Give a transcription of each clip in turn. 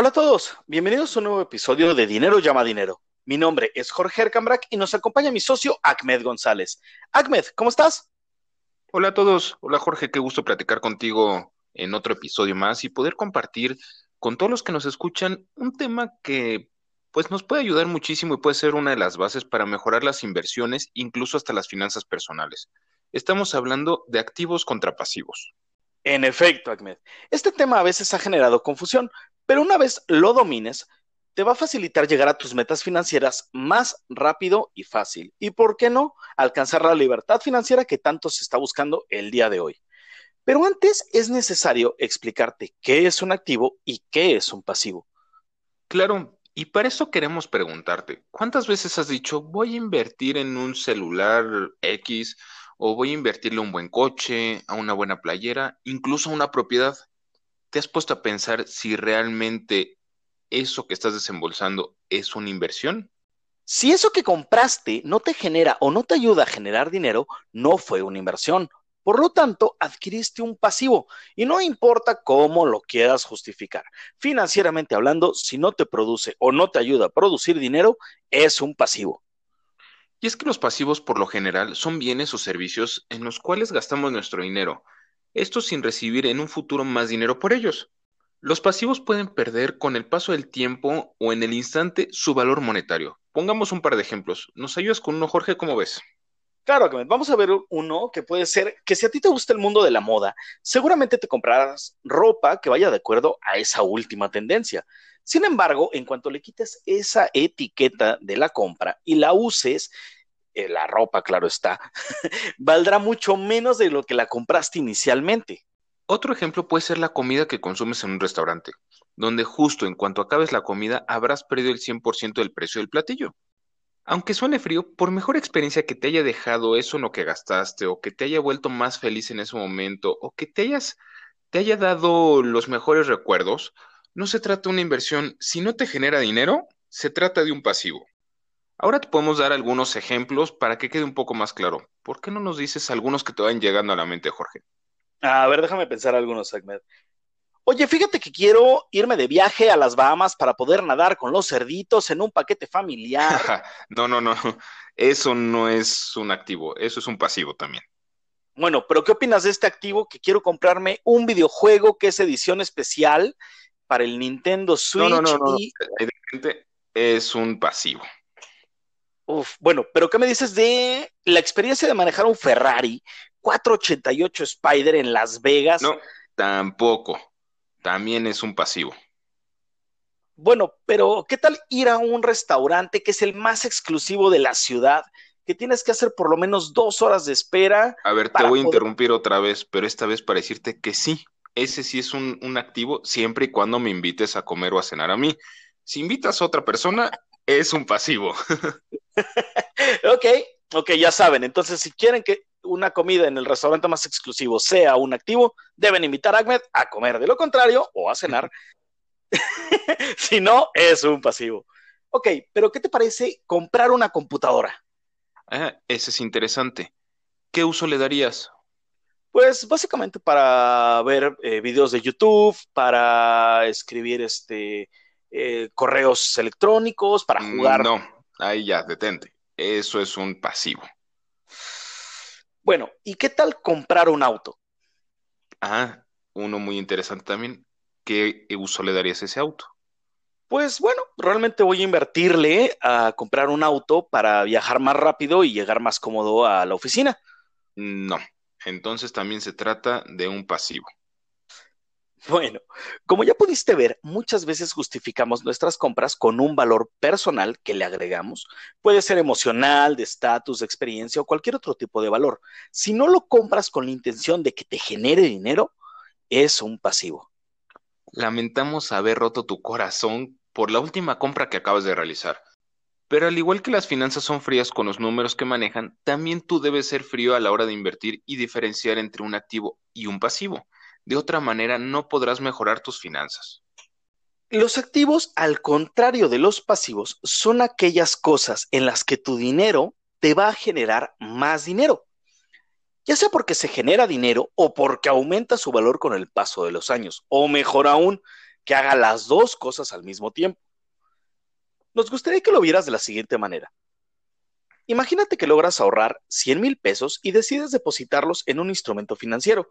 Hola a todos, bienvenidos a un nuevo episodio de Dinero llama Dinero. Mi nombre es Jorge Ercambrak y nos acompaña mi socio Ahmed González. Ahmed, ¿cómo estás? Hola a todos, hola Jorge, qué gusto platicar contigo en otro episodio más y poder compartir con todos los que nos escuchan un tema que pues nos puede ayudar muchísimo y puede ser una de las bases para mejorar las inversiones, incluso hasta las finanzas personales. Estamos hablando de activos contra pasivos. En efecto, Ahmed, este tema a veces ha generado confusión, pero una vez lo domines, te va a facilitar llegar a tus metas financieras más rápido y fácil. Y por qué no, alcanzar la libertad financiera que tanto se está buscando el día de hoy. Pero antes es necesario explicarte qué es un activo y qué es un pasivo. Claro, y para eso queremos preguntarte, ¿cuántas veces has dicho voy a invertir en un celular X o voy a invertirle un buen coche, a una buena playera, incluso a una propiedad? ¿Te has puesto a pensar si realmente eso que estás desembolsando es una inversión? Si eso que compraste no te genera o no te ayuda a generar dinero, no fue una inversión. Por lo tanto, adquiriste un pasivo y no importa cómo lo quieras justificar. Financieramente hablando, si no te produce o no te ayuda a producir dinero, es un pasivo. Y es que los pasivos por lo general son bienes o servicios en los cuales gastamos nuestro dinero, esto sin recibir en un futuro más dinero por ellos. Los pasivos pueden perder con el paso del tiempo o en el instante su valor monetario. Pongamos un par de ejemplos. ¿Nos ayudas con uno, Jorge? ¿Cómo ves? Claro, vamos a ver uno que puede ser que si a ti te gusta el mundo de la moda, seguramente te comprarás ropa que vaya de acuerdo a esa última tendencia. Sin embargo, en cuanto le quites esa etiqueta de la compra y la uses, eh, la ropa, claro está, valdrá mucho menos de lo que la compraste inicialmente. Otro ejemplo puede ser la comida que consumes en un restaurante, donde justo en cuanto acabes la comida habrás perdido el 100% del precio del platillo. Aunque suene frío, por mejor experiencia que te haya dejado eso en lo que gastaste, o que te haya vuelto más feliz en ese momento, o que te hayas te haya dado los mejores recuerdos, no se trata de una inversión. Si no te genera dinero, se trata de un pasivo. Ahora te podemos dar algunos ejemplos para que quede un poco más claro. ¿Por qué no nos dices algunos que te vayan llegando a la mente, Jorge? A ver, déjame pensar algunos, Ahmed. Oye, fíjate que quiero irme de viaje a las Bahamas para poder nadar con los cerditos en un paquete familiar. no, no, no. Eso no es un activo, eso es un pasivo también. Bueno, pero ¿qué opinas de este activo que quiero comprarme un videojuego que es edición especial para el Nintendo Switch? No, no, no, Evidentemente es un pasivo. Uf, bueno, pero ¿qué me dices de la experiencia de manejar un Ferrari 488 Spider en Las Vegas? No, tampoco. También es un pasivo. Bueno, pero ¿qué tal ir a un restaurante que es el más exclusivo de la ciudad? Que tienes que hacer por lo menos dos horas de espera. A ver, te voy a interrumpir otra vez, pero esta vez para decirte que sí, ese sí es un, un activo siempre y cuando me invites a comer o a cenar a mí. Si invitas a otra persona, es un pasivo. ok, ok, ya saben. Entonces, si quieren que una comida en el restaurante más exclusivo sea un activo, deben invitar a Ahmed a comer. De lo contrario, o a cenar. si no, es un pasivo. Ok, pero ¿qué te parece comprar una computadora? Ah, ese es interesante. ¿Qué uso le darías? Pues básicamente para ver eh, videos de YouTube, para escribir este eh, correos electrónicos, para jugar. No, ahí ya, detente. Eso es un pasivo. Bueno, ¿y qué tal comprar un auto? Ah, uno muy interesante también. ¿Qué uso le darías a ese auto? Pues bueno, realmente voy a invertirle a comprar un auto para viajar más rápido y llegar más cómodo a la oficina. No, entonces también se trata de un pasivo. Bueno, como ya pudiste ver, muchas veces justificamos nuestras compras con un valor personal que le agregamos. Puede ser emocional, de estatus, de experiencia o cualquier otro tipo de valor. Si no lo compras con la intención de que te genere dinero, es un pasivo. Lamentamos haber roto tu corazón por la última compra que acabas de realizar. Pero al igual que las finanzas son frías con los números que manejan, también tú debes ser frío a la hora de invertir y diferenciar entre un activo y un pasivo. De otra manera, no podrás mejorar tus finanzas. Los activos, al contrario de los pasivos, son aquellas cosas en las que tu dinero te va a generar más dinero, ya sea porque se genera dinero o porque aumenta su valor con el paso de los años, o mejor aún, que haga las dos cosas al mismo tiempo. Nos gustaría que lo vieras de la siguiente manera. Imagínate que logras ahorrar 100 mil pesos y decides depositarlos en un instrumento financiero.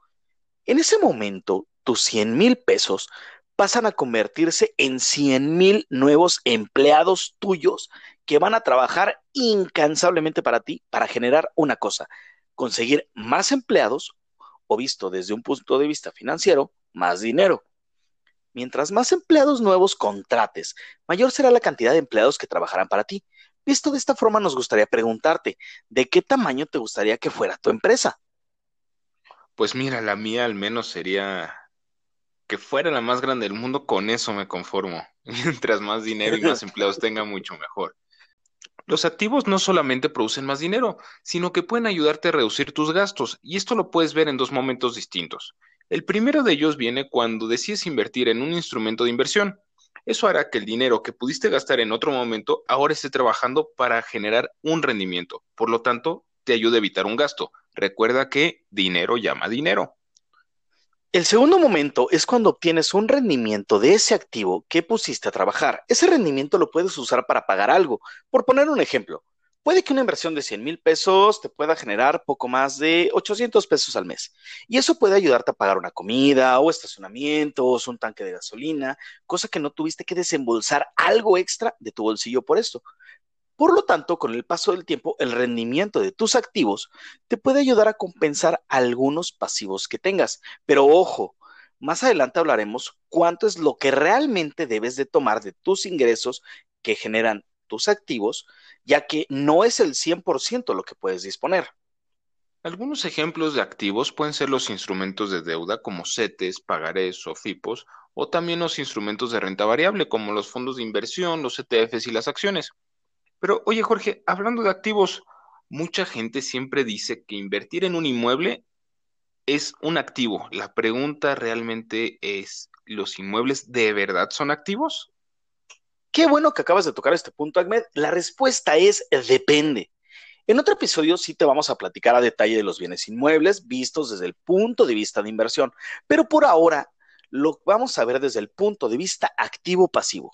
En ese momento, tus 100 mil pesos pasan a convertirse en 100 mil nuevos empleados tuyos que van a trabajar incansablemente para ti para generar una cosa, conseguir más empleados o visto desde un punto de vista financiero, más dinero. Mientras más empleados nuevos contrates, mayor será la cantidad de empleados que trabajarán para ti. Visto de esta forma, nos gustaría preguntarte, ¿de qué tamaño te gustaría que fuera tu empresa? Pues mira, la mía al menos sería que fuera la más grande del mundo, con eso me conformo. Mientras más dinero y más empleados tenga, mucho mejor. Los activos no solamente producen más dinero, sino que pueden ayudarte a reducir tus gastos, y esto lo puedes ver en dos momentos distintos. El primero de ellos viene cuando decides invertir en un instrumento de inversión. Eso hará que el dinero que pudiste gastar en otro momento ahora esté trabajando para generar un rendimiento. Por lo tanto, te ayuda a evitar un gasto. Recuerda que dinero llama dinero. El segundo momento es cuando obtienes un rendimiento de ese activo que pusiste a trabajar. Ese rendimiento lo puedes usar para pagar algo. Por poner un ejemplo, puede que una inversión de 100 mil pesos te pueda generar poco más de 800 pesos al mes. Y eso puede ayudarte a pagar una comida o estacionamientos, un tanque de gasolina, cosa que no tuviste que desembolsar algo extra de tu bolsillo por esto. Por lo tanto, con el paso del tiempo, el rendimiento de tus activos te puede ayudar a compensar algunos pasivos que tengas. Pero ojo, más adelante hablaremos cuánto es lo que realmente debes de tomar de tus ingresos que generan tus activos ya que no es el 100% lo que puedes disponer. Algunos ejemplos de activos pueden ser los instrumentos de deuda como CETES, pagarés o FIPOS, o también los instrumentos de renta variable como los fondos de inversión, los ETFs y las acciones. Pero oye Jorge, hablando de activos, mucha gente siempre dice que invertir en un inmueble es un activo. La pregunta realmente es, ¿los inmuebles de verdad son activos? Qué bueno que acabas de tocar este punto, Ahmed. La respuesta es depende. En otro episodio sí te vamos a platicar a detalle de los bienes inmuebles vistos desde el punto de vista de inversión, pero por ahora lo vamos a ver desde el punto de vista activo-pasivo.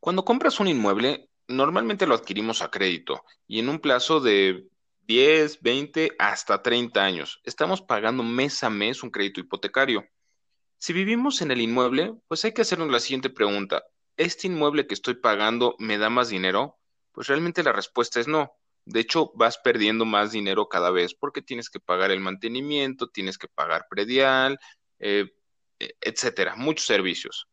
Cuando compras un inmueble, normalmente lo adquirimos a crédito y en un plazo de 10, 20, hasta 30 años. Estamos pagando mes a mes un crédito hipotecario. Si vivimos en el inmueble, pues hay que hacernos la siguiente pregunta. ¿este inmueble que estoy pagando me da más dinero? Pues realmente la respuesta es no. De hecho, vas perdiendo más dinero cada vez porque tienes que pagar el mantenimiento, tienes que pagar predial, eh, etcétera, muchos servicios.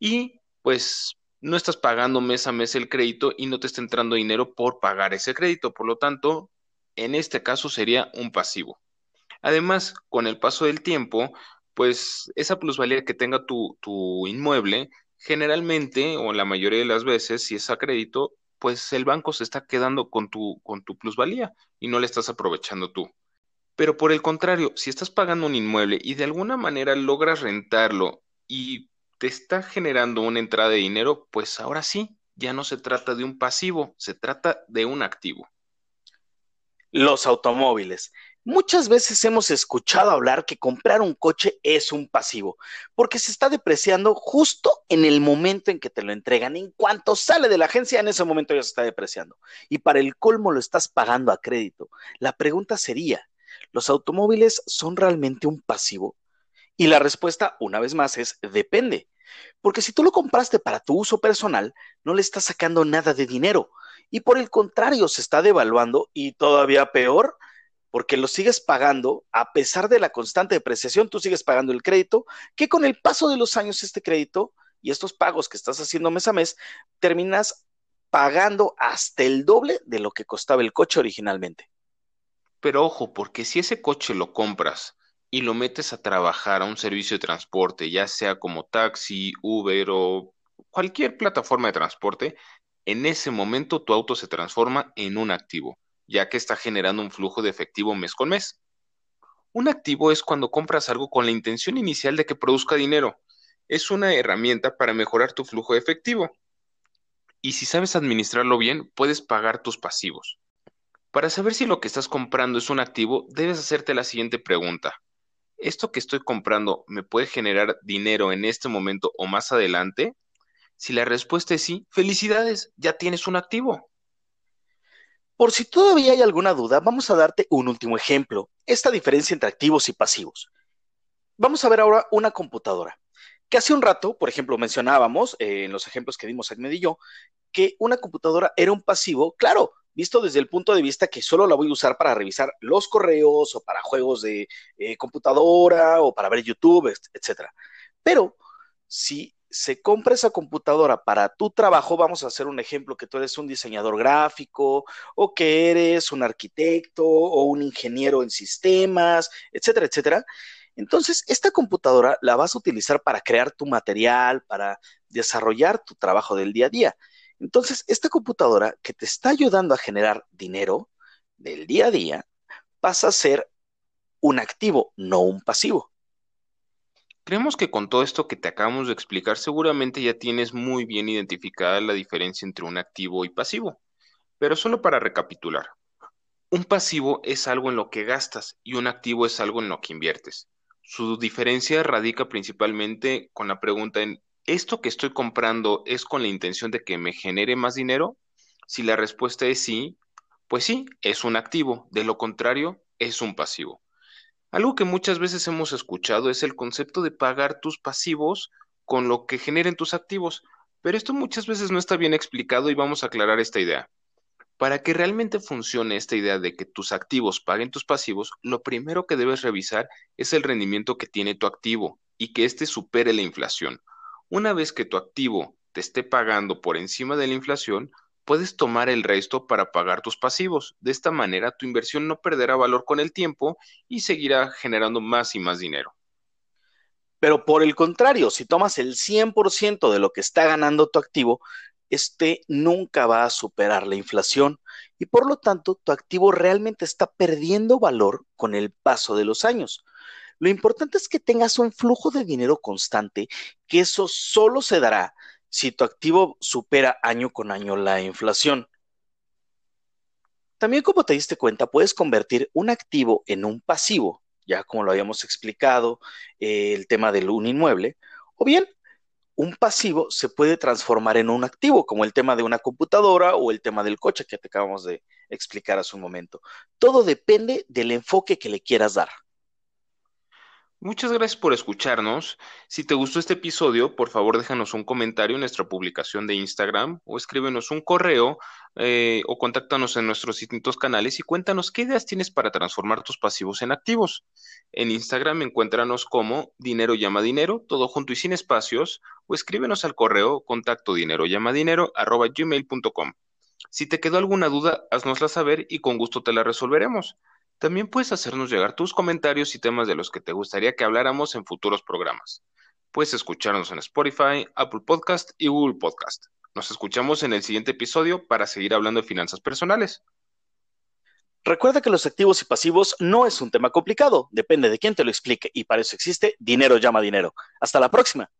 Y pues no estás pagando mes a mes el crédito y no te está entrando dinero por pagar ese crédito. Por lo tanto, en este caso sería un pasivo. Además, con el paso del tiempo, pues esa plusvalía que tenga tu, tu inmueble generalmente, o la mayoría de las veces, si es a crédito, pues el banco se está quedando con tu, con tu plusvalía y no le estás aprovechando tú. Pero por el contrario, si estás pagando un inmueble y de alguna manera logras rentarlo y te está generando una entrada de dinero, pues ahora sí, ya no se trata de un pasivo, se trata de un activo. Los automóviles. Muchas veces hemos escuchado hablar que comprar un coche es un pasivo, porque se está depreciando justo en el momento en que te lo entregan. En cuanto sale de la agencia, en ese momento ya se está depreciando. Y para el colmo lo estás pagando a crédito. La pregunta sería, ¿los automóviles son realmente un pasivo? Y la respuesta, una vez más, es depende. Porque si tú lo compraste para tu uso personal, no le estás sacando nada de dinero. Y por el contrario, se está devaluando y todavía peor, porque lo sigues pagando, a pesar de la constante depreciación, tú sigues pagando el crédito, que con el paso de los años este crédito y estos pagos que estás haciendo mes a mes, terminas pagando hasta el doble de lo que costaba el coche originalmente. Pero ojo, porque si ese coche lo compras y lo metes a trabajar a un servicio de transporte, ya sea como taxi, Uber o cualquier plataforma de transporte, en ese momento tu auto se transforma en un activo ya que está generando un flujo de efectivo mes con mes. Un activo es cuando compras algo con la intención inicial de que produzca dinero. Es una herramienta para mejorar tu flujo de efectivo. Y si sabes administrarlo bien, puedes pagar tus pasivos. Para saber si lo que estás comprando es un activo, debes hacerte la siguiente pregunta. ¿Esto que estoy comprando me puede generar dinero en este momento o más adelante? Si la respuesta es sí, felicidades, ya tienes un activo. Por si todavía hay alguna duda, vamos a darte un último ejemplo, esta diferencia entre activos y pasivos. Vamos a ver ahora una computadora, que hace un rato, por ejemplo, mencionábamos eh, en los ejemplos que dimos Ahmed y yo, que una computadora era un pasivo, claro, visto desde el punto de vista que solo la voy a usar para revisar los correos o para juegos de eh, computadora o para ver YouTube, etc. Pero si se compra esa computadora para tu trabajo, vamos a hacer un ejemplo que tú eres un diseñador gráfico o que eres un arquitecto o un ingeniero en sistemas, etcétera, etcétera. Entonces, esta computadora la vas a utilizar para crear tu material, para desarrollar tu trabajo del día a día. Entonces, esta computadora que te está ayudando a generar dinero del día a día pasa a ser un activo, no un pasivo. Creemos que con todo esto que te acabamos de explicar, seguramente ya tienes muy bien identificada la diferencia entre un activo y pasivo. Pero solo para recapitular, un pasivo es algo en lo que gastas y un activo es algo en lo que inviertes. Su diferencia radica principalmente con la pregunta en, ¿esto que estoy comprando es con la intención de que me genere más dinero? Si la respuesta es sí, pues sí, es un activo, de lo contrario, es un pasivo. Algo que muchas veces hemos escuchado es el concepto de pagar tus pasivos con lo que generen tus activos, pero esto muchas veces no está bien explicado y vamos a aclarar esta idea. Para que realmente funcione esta idea de que tus activos paguen tus pasivos, lo primero que debes revisar es el rendimiento que tiene tu activo y que éste supere la inflación. Una vez que tu activo te esté pagando por encima de la inflación, puedes tomar el resto para pagar tus pasivos. De esta manera, tu inversión no perderá valor con el tiempo y seguirá generando más y más dinero. Pero por el contrario, si tomas el 100% de lo que está ganando tu activo, este nunca va a superar la inflación y por lo tanto tu activo realmente está perdiendo valor con el paso de los años. Lo importante es que tengas un flujo de dinero constante, que eso solo se dará si tu activo supera año con año la inflación. También como te diste cuenta, puedes convertir un activo en un pasivo, ya como lo habíamos explicado, eh, el tema del un inmueble, o bien un pasivo se puede transformar en un activo, como el tema de una computadora o el tema del coche que te acabamos de explicar hace un momento. Todo depende del enfoque que le quieras dar. Muchas gracias por escucharnos. Si te gustó este episodio, por favor déjanos un comentario en nuestra publicación de Instagram o escríbenos un correo eh, o contáctanos en nuestros distintos canales y cuéntanos qué ideas tienes para transformar tus pasivos en activos. En Instagram encuéntranos como dinero llama dinero, todo junto y sin espacios, o escríbenos al correo contacto dinero llama dinero arroba gmail.com. Si te quedó alguna duda, haznosla saber y con gusto te la resolveremos. También puedes hacernos llegar tus comentarios y temas de los que te gustaría que habláramos en futuros programas. Puedes escucharnos en Spotify, Apple Podcast y Google Podcast. Nos escuchamos en el siguiente episodio para seguir hablando de finanzas personales. Recuerda que los activos y pasivos no es un tema complicado, depende de quién te lo explique y para eso existe Dinero llama dinero. Hasta la próxima.